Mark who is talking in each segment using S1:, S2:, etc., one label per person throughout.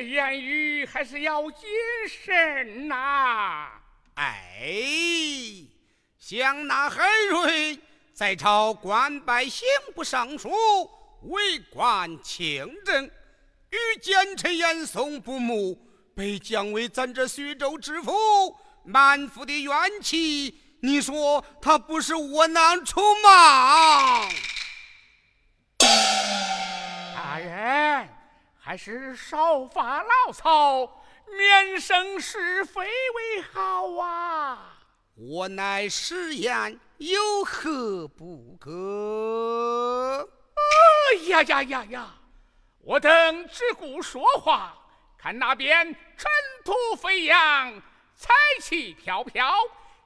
S1: 言语还是要谨慎呐。
S2: 哎，想那海瑞在朝官拜刑部尚书，为官清正，与奸臣严嵩不睦，被降为咱这徐州知府，满腹的怨气，你说他不是窝囊出吗？
S1: 大人，还是少发牢骚，免生是非为好啊！
S2: 我乃实言，有何不可？
S1: 哎呀呀呀呀！我等只顾说话，看那边尘土飞扬，彩旗飘飘，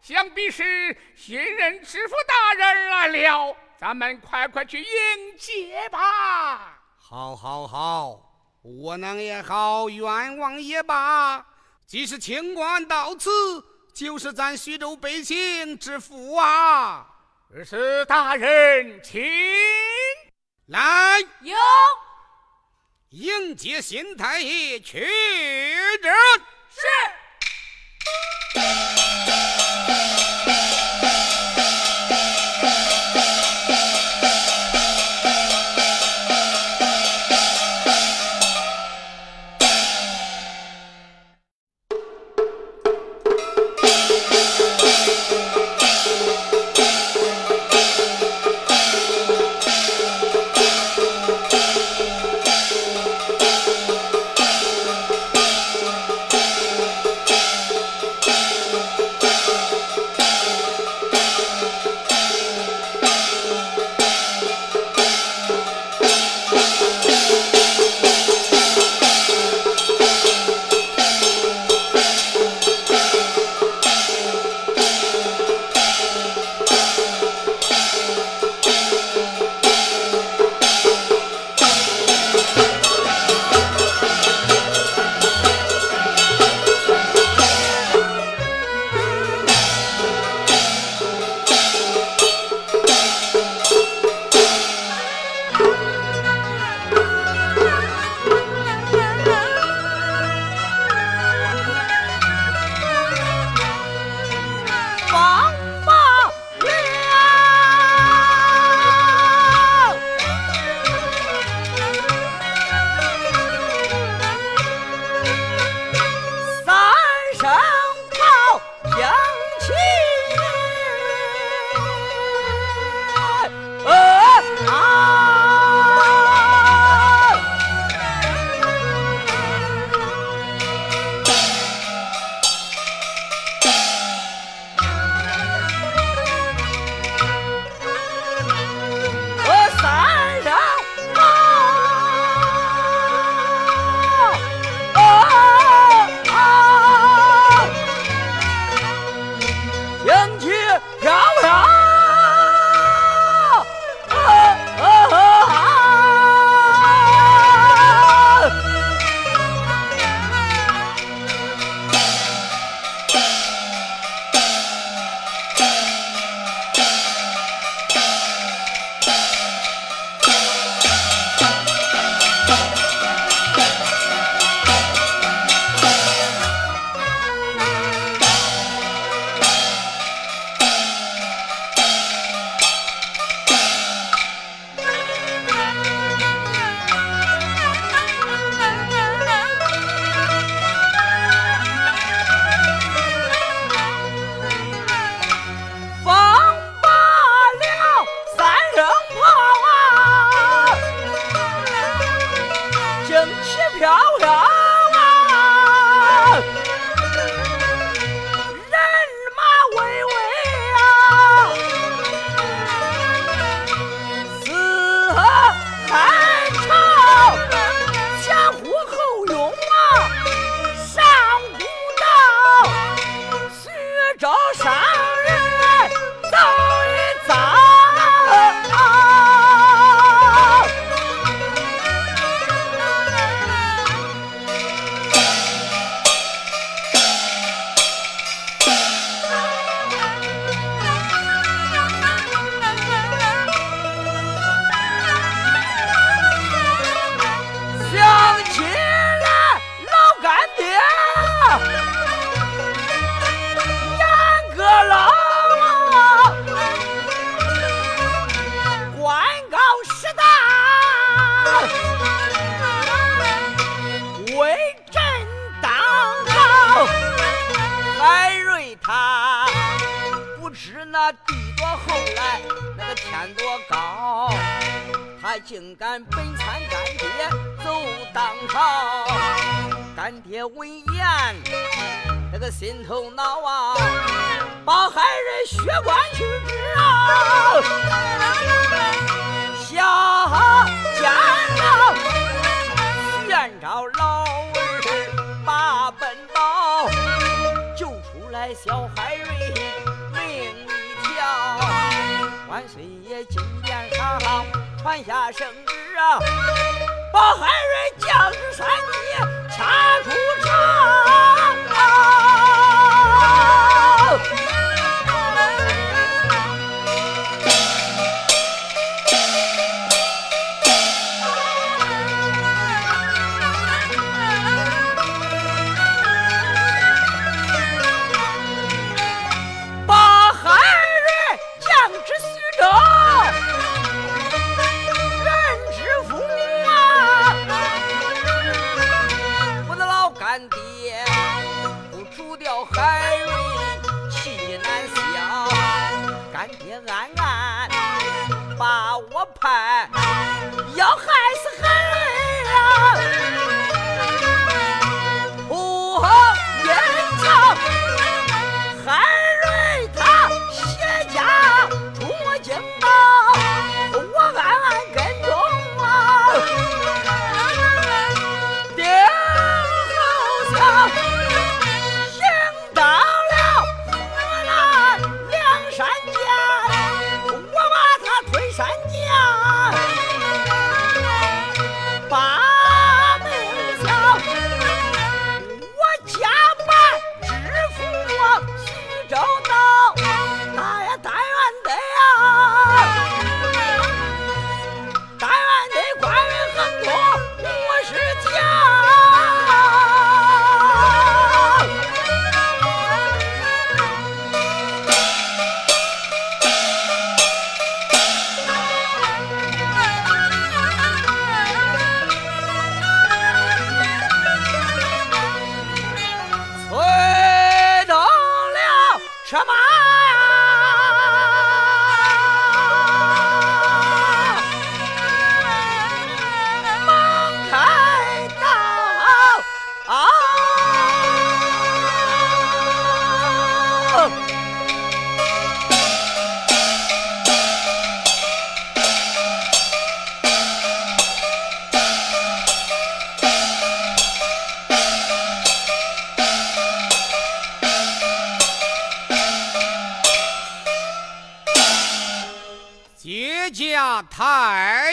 S1: 想必是新任知府大人来了。咱们快快去迎接吧！
S2: 好，好，好，窝囊也好，冤枉也罢，既是清官到此，就是咱徐州百姓之福啊！
S1: 是大人，请
S2: 来，
S3: 有
S2: 迎接新太爷，去人。Hard.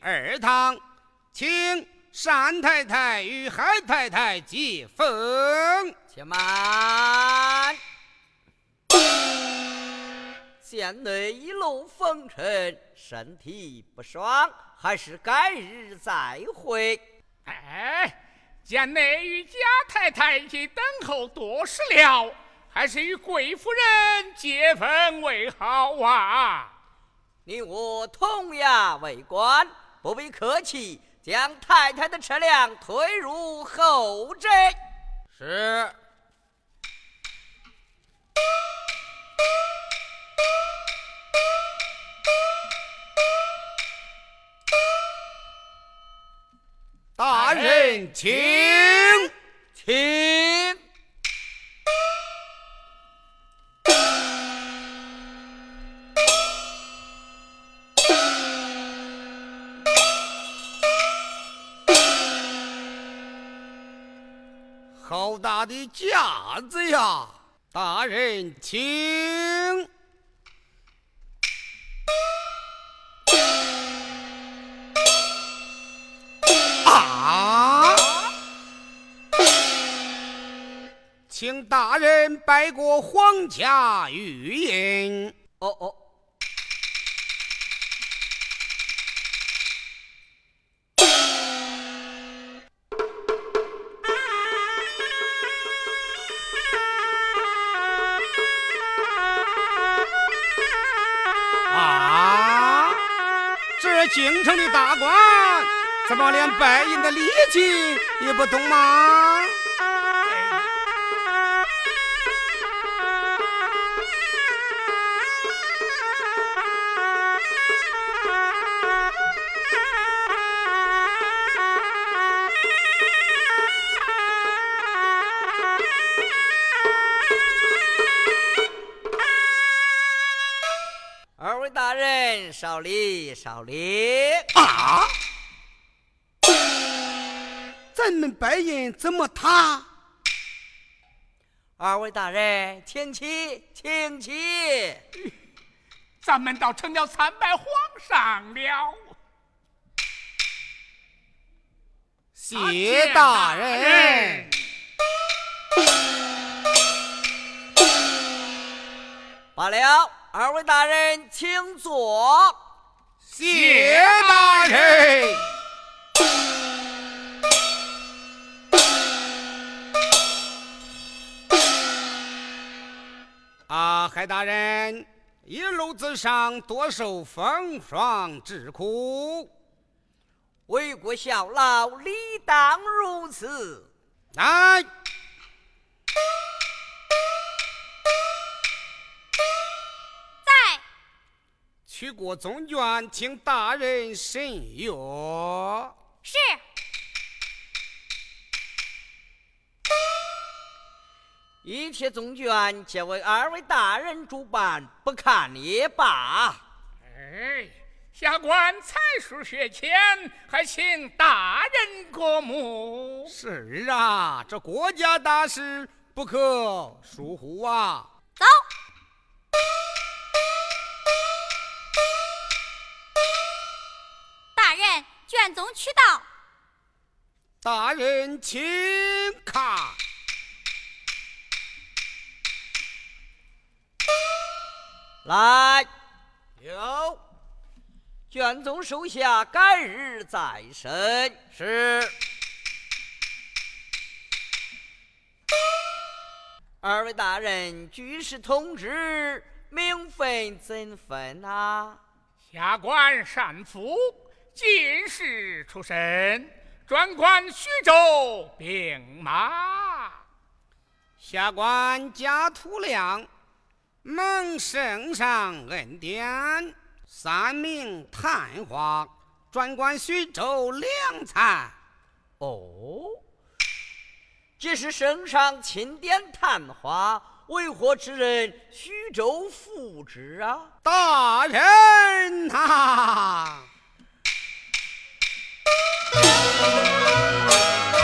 S2: 二堂，请单太太与海太太接风。
S3: 且慢，县内一路风尘，身体不爽，还是改日再会。
S1: 哎，贱内与贾太太已等候多时了，还是与贵夫人接风为好啊！
S3: 你我同衙为官，不必客气，将太太的车辆推入后宅。
S2: 是。大人，请
S3: 请。
S2: 的架子呀！大人，请啊。请大人拜过皇家御印。
S3: 哦哦。
S2: 京城的大官，怎么连白银的礼节也不懂吗？
S3: 少林，少林
S2: 啊！咱们白银怎么他？
S3: 二位大人，请起，请起。
S1: 咱们倒成了参拜皇上了。
S2: 谢大人。
S3: 罢了。二位大人，请坐。
S2: 谢大人。啊，海大人，一路之上多受风霜之苦，
S3: 为国效劳，理当如此。
S2: 来。取过宗卷，请大人审阅。
S4: 是。
S3: 一切宗卷，皆为二位大人主办，不看也罢。
S1: 哎，下官才疏学浅，还请大人过目。
S2: 是啊，这国家大事不可疏忽啊。
S4: 走。卷宗取到，
S2: 大人请看。
S3: 来，有卷宗收下，改日再审。
S2: 是。
S3: 二位大人，举事通知，名分怎分啊？
S1: 下官善负。进士出身，专管徐州兵马。
S2: 下官贾土亮，蒙圣上恩典，三名探花，专管徐州粮财。
S3: 哦，既是圣上钦点探花，为何之人徐州副之啊？
S2: 大人呐！叫大人稳坐。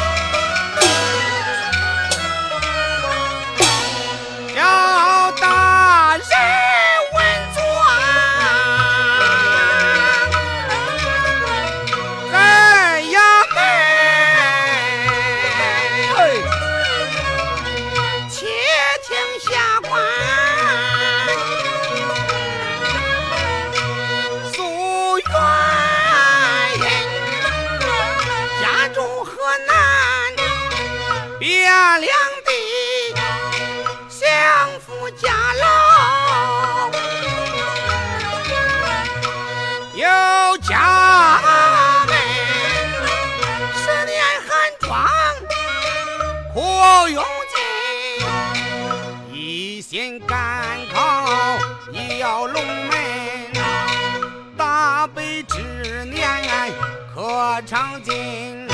S2: 长进，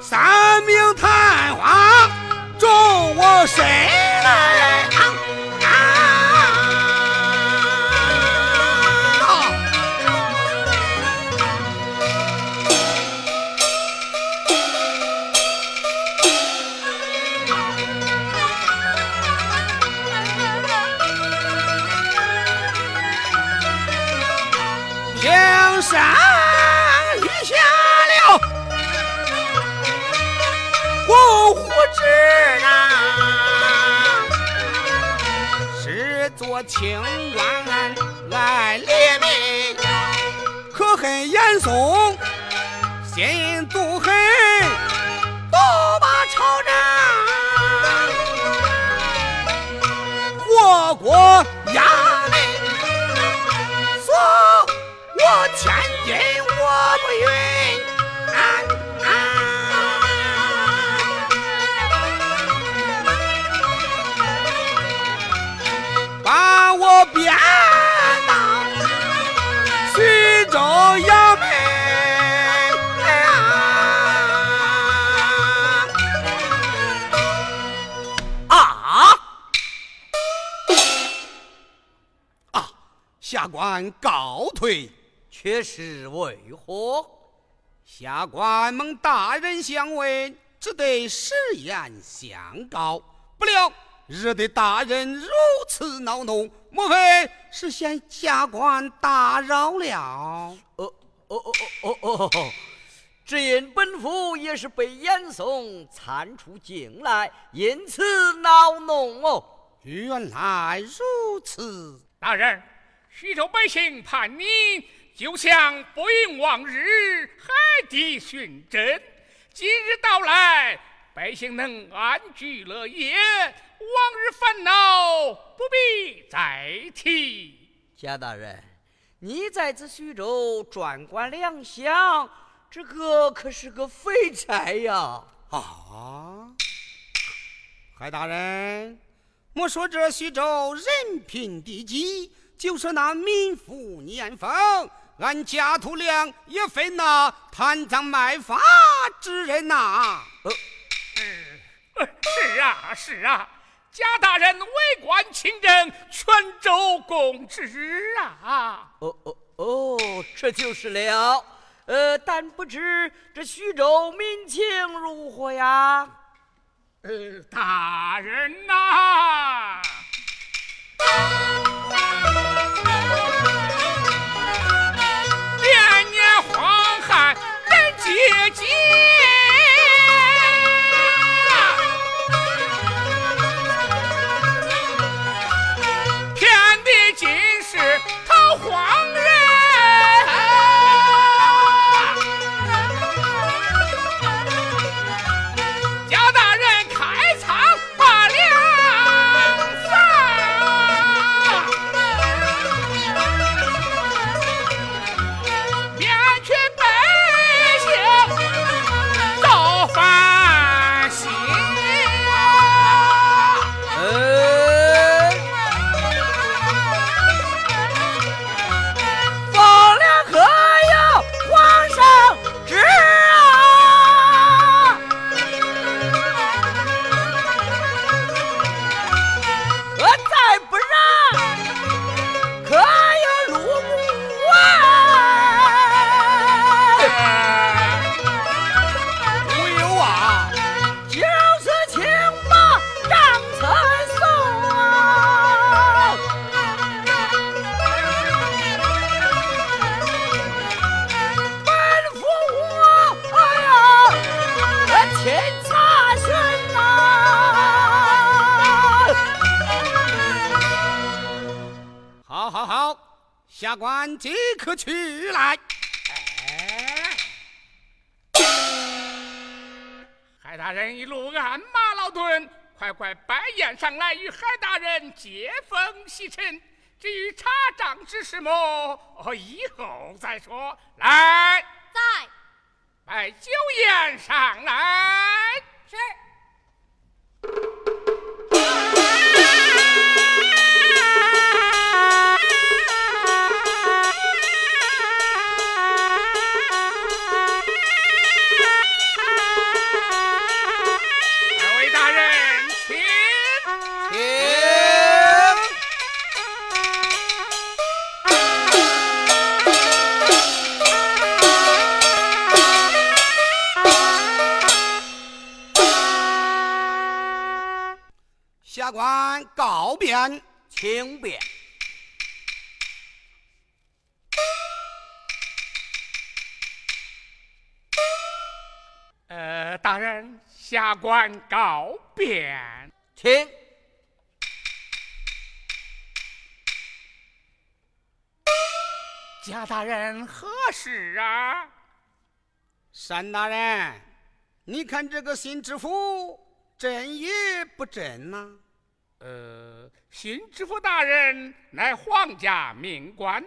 S2: 三名探花助我身。清官来列名，可恨严嵩官告退。
S3: 却是为何？
S2: 下官蒙大人相问，只得实言相告。不料惹得大人如此恼怒，莫非是嫌下官打扰了？
S3: 哦哦哦哦哦哦！只因本府也是被严嵩参出京来，因此恼怒哦。
S2: 原来如此，
S1: 大人，徐州百姓盼你。就像不应往日海底寻针，今日到来，百姓能安居乐业，往日烦恼不必再提。
S3: 贾大人，你在此徐州专管粮饷，这个可是个肥差呀！
S2: 啊，海大人，莫说这徐州人贫地饥，就是那民富年丰。俺贾土良也非那贪赃卖法之人呐！
S1: 呃，是啊，是啊，贾大人为官清正，全州共知啊！
S3: 哦哦哦，这就是了。呃，但不知这徐州民情如何呀？
S1: 呃，大人呐。姐姐。
S2: 下官告变，
S3: 请便。
S1: 呃，大人，下官告变，
S3: 请。
S1: 贾大人何事啊？
S2: 单大人，你看这个新知府真也不真呐？
S1: 呃，新知府大人乃皇家命官，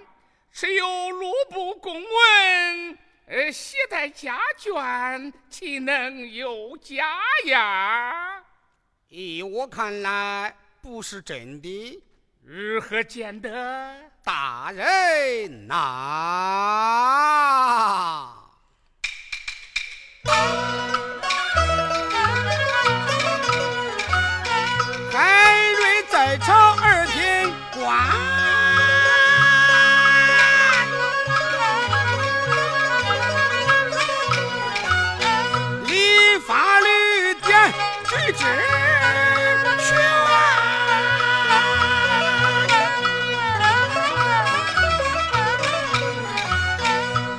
S1: 持有录部公文，呃，携带家眷，岂能有假呀？
S2: 依我看来，不是真的。
S1: 如何见得？
S2: 大人呐！在朝二品官。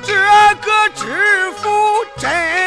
S2: 这个知府真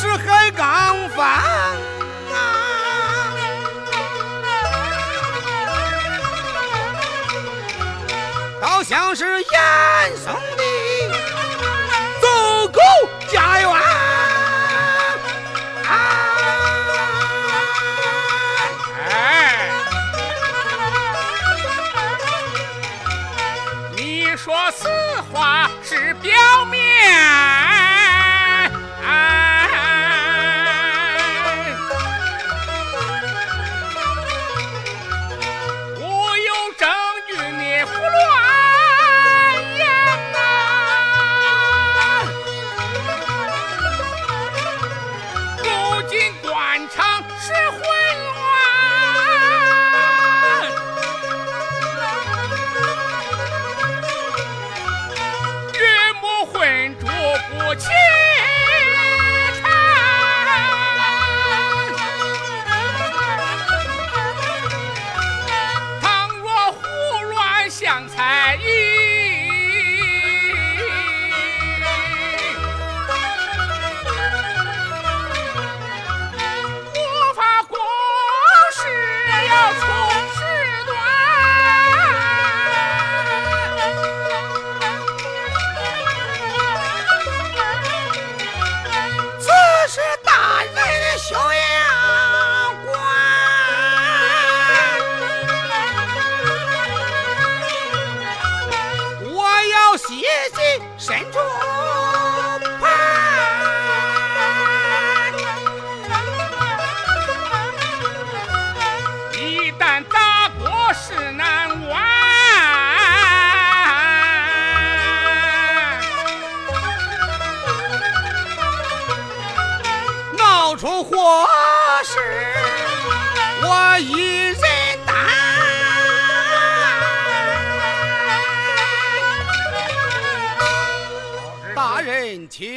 S2: 是海刚犯。好像是严嵩的走狗家园。
S1: 哎，你说此话是表出祸事，我一人担。
S2: 大人，请。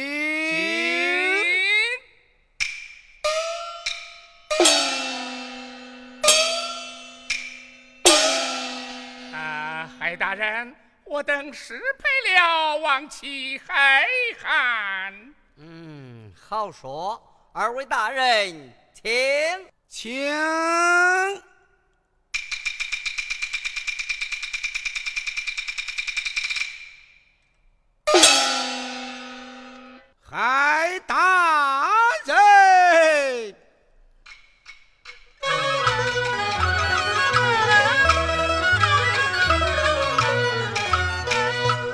S1: 啊，海大人，我等失陪了王七海汉。
S3: 嗯，好说。二位大人，请，
S2: 请。海大人，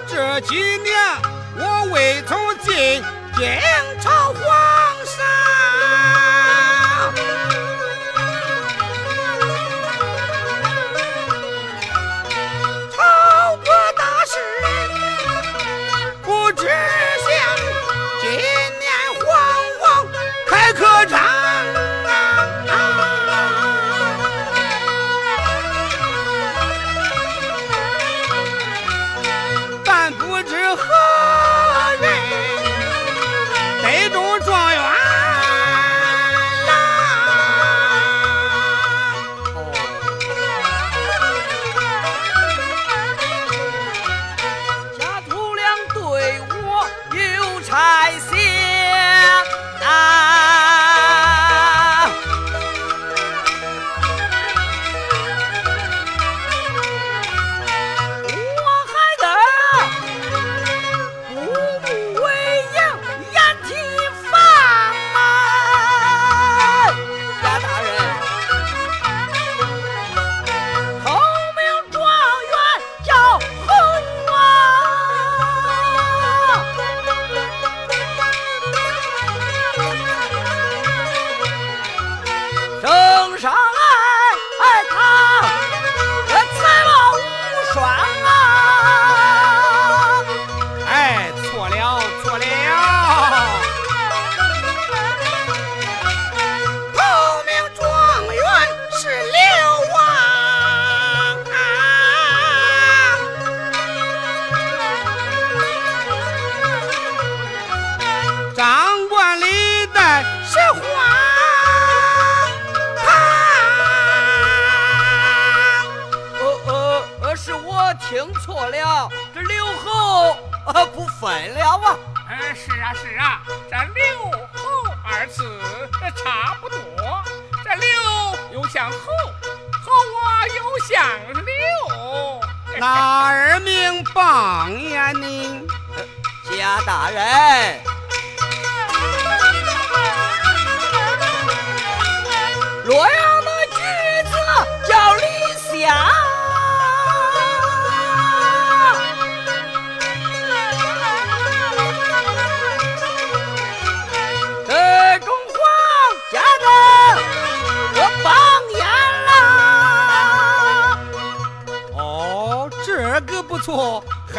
S2: 这几年我未曾进监。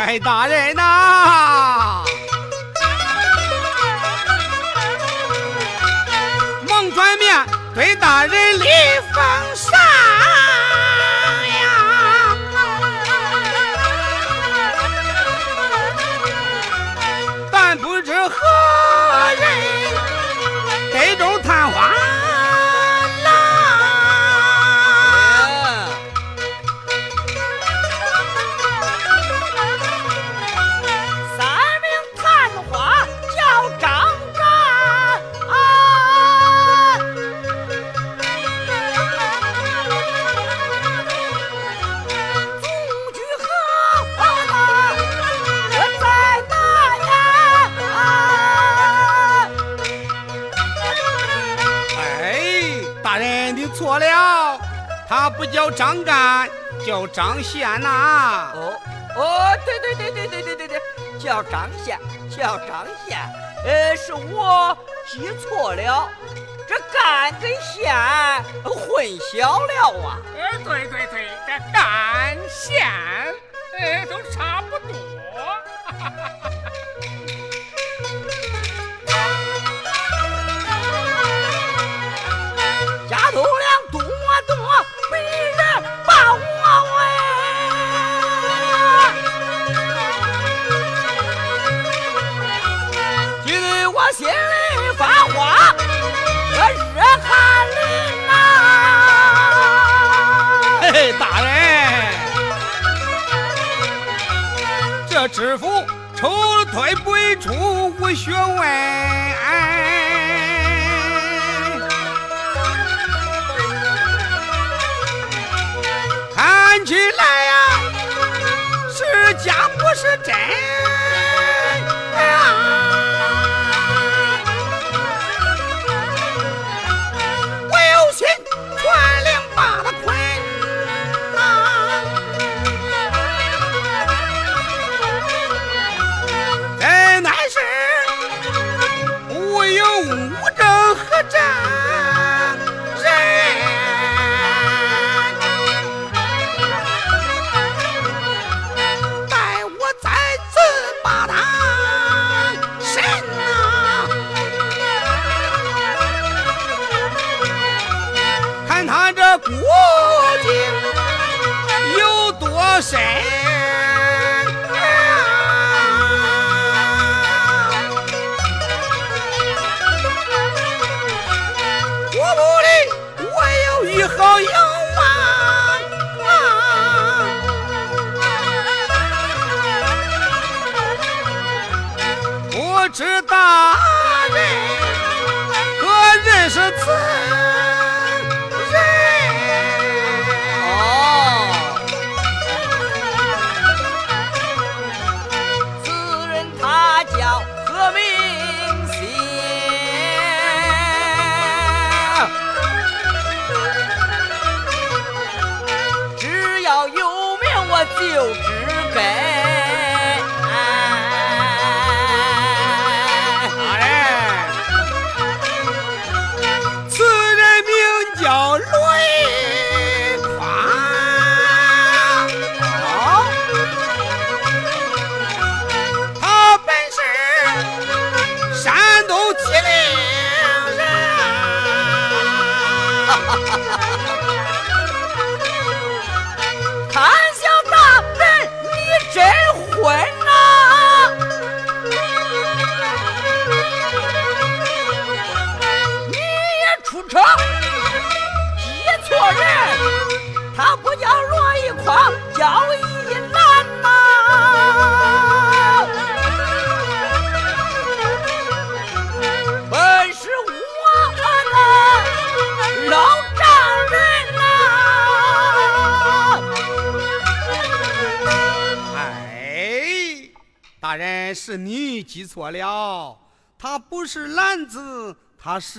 S2: 快打人呐。
S3: 张干
S2: 叫张宪呐。
S3: 哦哦对对对对对对对对叫张宪叫张宪。呃是我记错了这干跟宪混淆了啊。
S1: 呃对对对这干
S2: 县知府抽了退不出无学问。看起来呀，是假不是真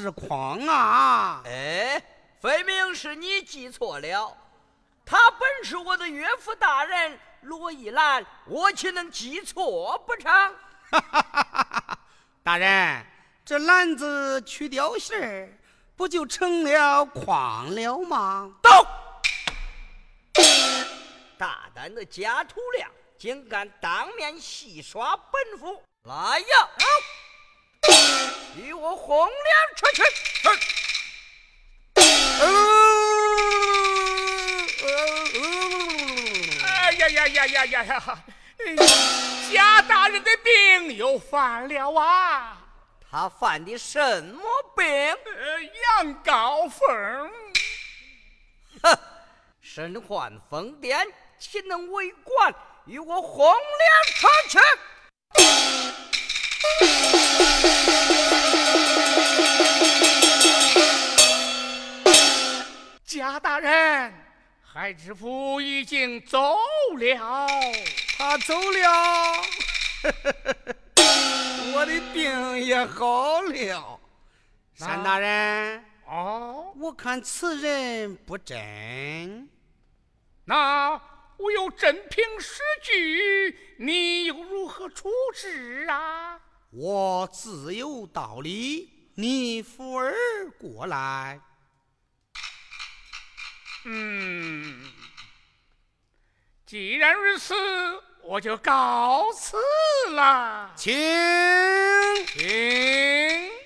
S2: 他是筐啊！
S3: 哎，分明是你记错了，他本是我的岳父大人罗一兰，我岂能记错不成？
S2: 大人，这篮子去掉芯儿，不就成了狂了吗？
S3: 到，大胆的假土亮，竟敢当面戏耍本府！来呀，与我红脸出去！
S1: 哎呀呀呀呀呀呀！哎贾大人的病又犯了啊！
S3: 他犯的什么病？
S1: 呃，羊羔疯。
S3: 哼，身患疯癫，岂能为官？与我红脸出去！
S1: 贾大人，海知府已经走了。
S2: 他走了，我的病也好了。单大人，
S1: 哦，
S2: 我看此人不真。
S1: 那我有真凭实据，你又如何处置啊？
S2: 我自有道理，你扶儿过来。
S1: 嗯，既然如此，我就告辞了。
S2: 请。
S1: 请。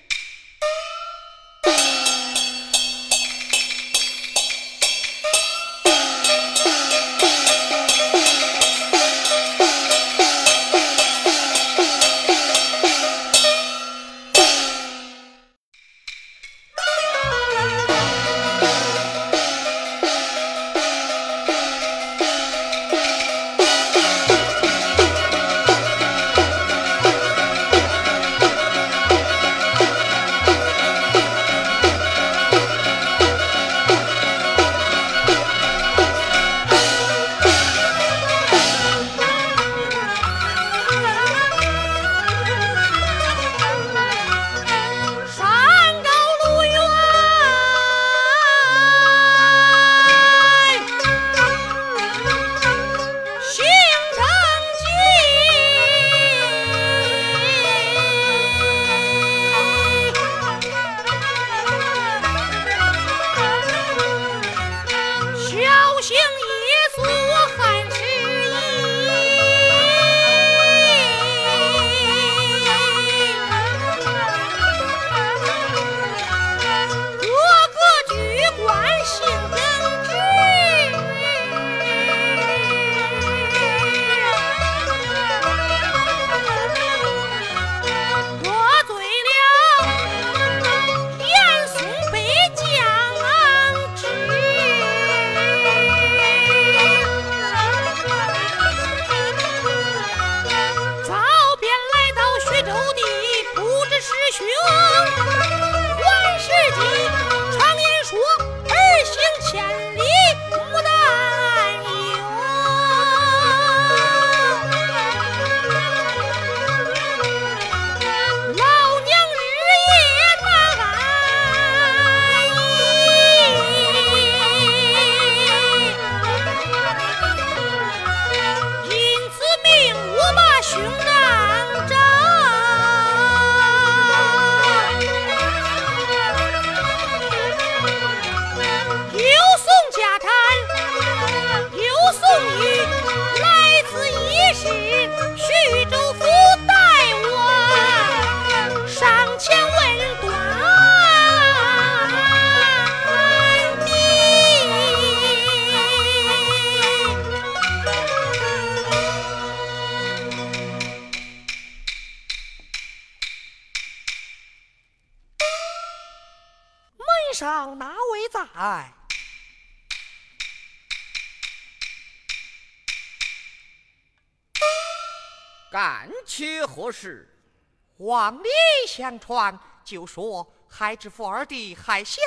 S3: 传，就说海知府二弟海相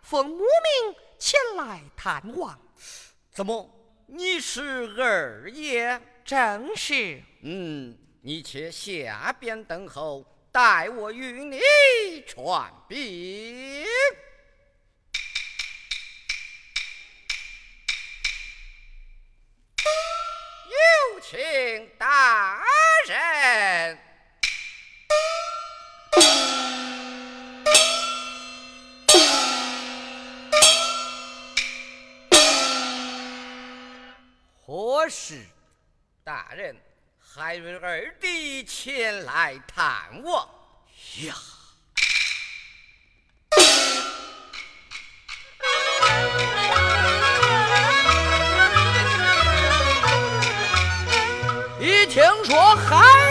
S3: 奉母命前来探望。
S5: 怎么？你是二爷？
S3: 正是。
S5: 嗯，你且下边等候，待我与你传禀。有请大人。
S3: 何事？
S5: 大人，海瑞二弟前来探望。
S3: 呀！一听说海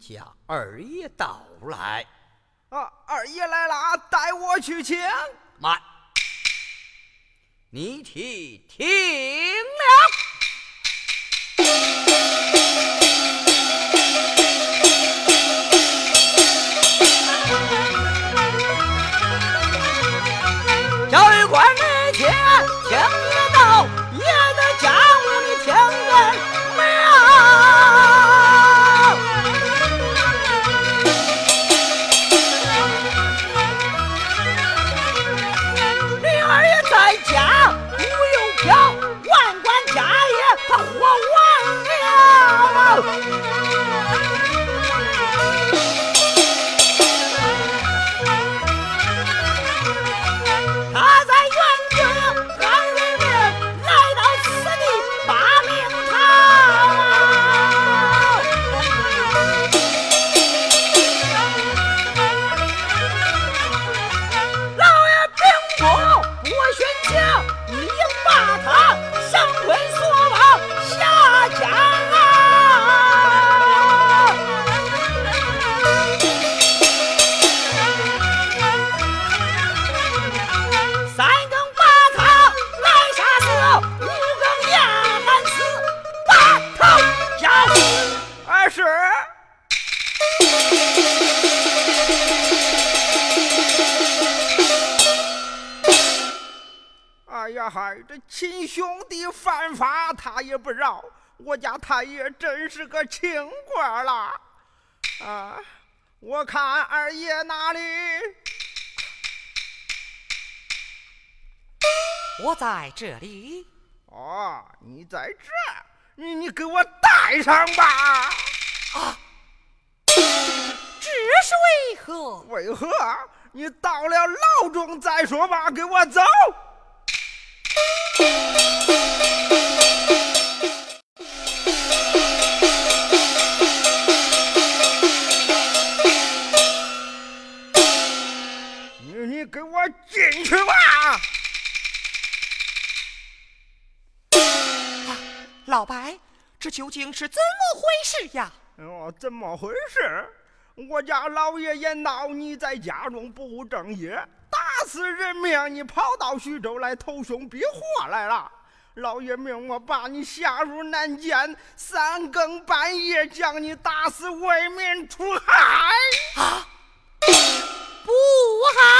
S3: 家二爷到来。啊，二爷来了，带我去请。慢，你去听
S6: 我家太爷真是个清官啦！啊，我看二爷哪里？
S3: 我在这里。
S6: 哦，你在这，你你给我带上吧。
S7: 啊这是为何？
S6: 为何？你到了牢中再说吧。给我走。你你给我进去吧。
S7: 老白，这究竟是怎么回事呀？
S6: 哦，怎么回事？我家老爷爷闹你在家中不务正业，打死人命，你跑到徐州来投凶避祸来了。老爷命我把你下入南监，三更半夜将你打死，为民除害。
S7: 啊，不好！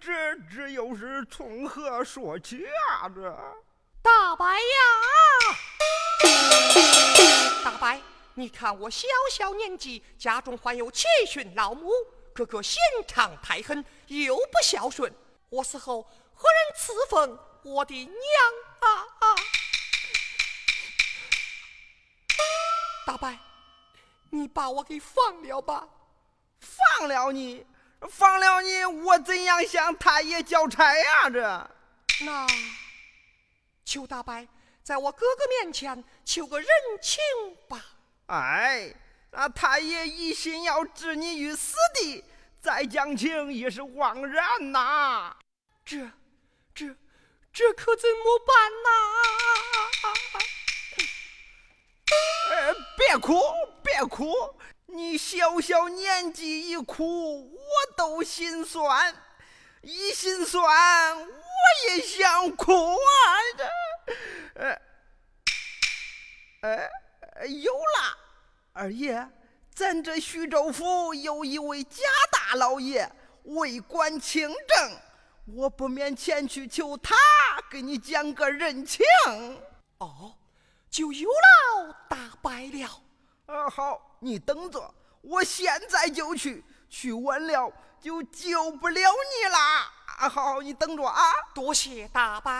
S6: 这这又是从何说起啊？这
S8: 大白呀，大白，你看我小小年纪，家中患有七旬老母，哥哥心肠太狠，又不孝顺，我死后何人赐封我的娘啊啊！大白，你把我给放了吧！
S6: 放了你，放了你，我怎样向太爷交差呀？这
S8: 那求大伯在我哥哥面前求个人情吧。
S6: 哎，那太爷一心要置你于死地，再讲情也是枉然呐。
S8: 这、这、这可怎么办呐？
S6: 呃，别哭，别哭，你小小年纪一哭，我都心酸，一心酸，我也想哭啊！这，呃，呃，有了，二爷，咱这徐州府有一位贾大老爷，为官清正，我不免前去求他，给你讲个人情。
S8: 哦。就有了大白了。
S6: 啊，好，你等着，我现在就去。去晚了就救不了你啦。啊，好，你等着啊。
S8: 多谢大伯。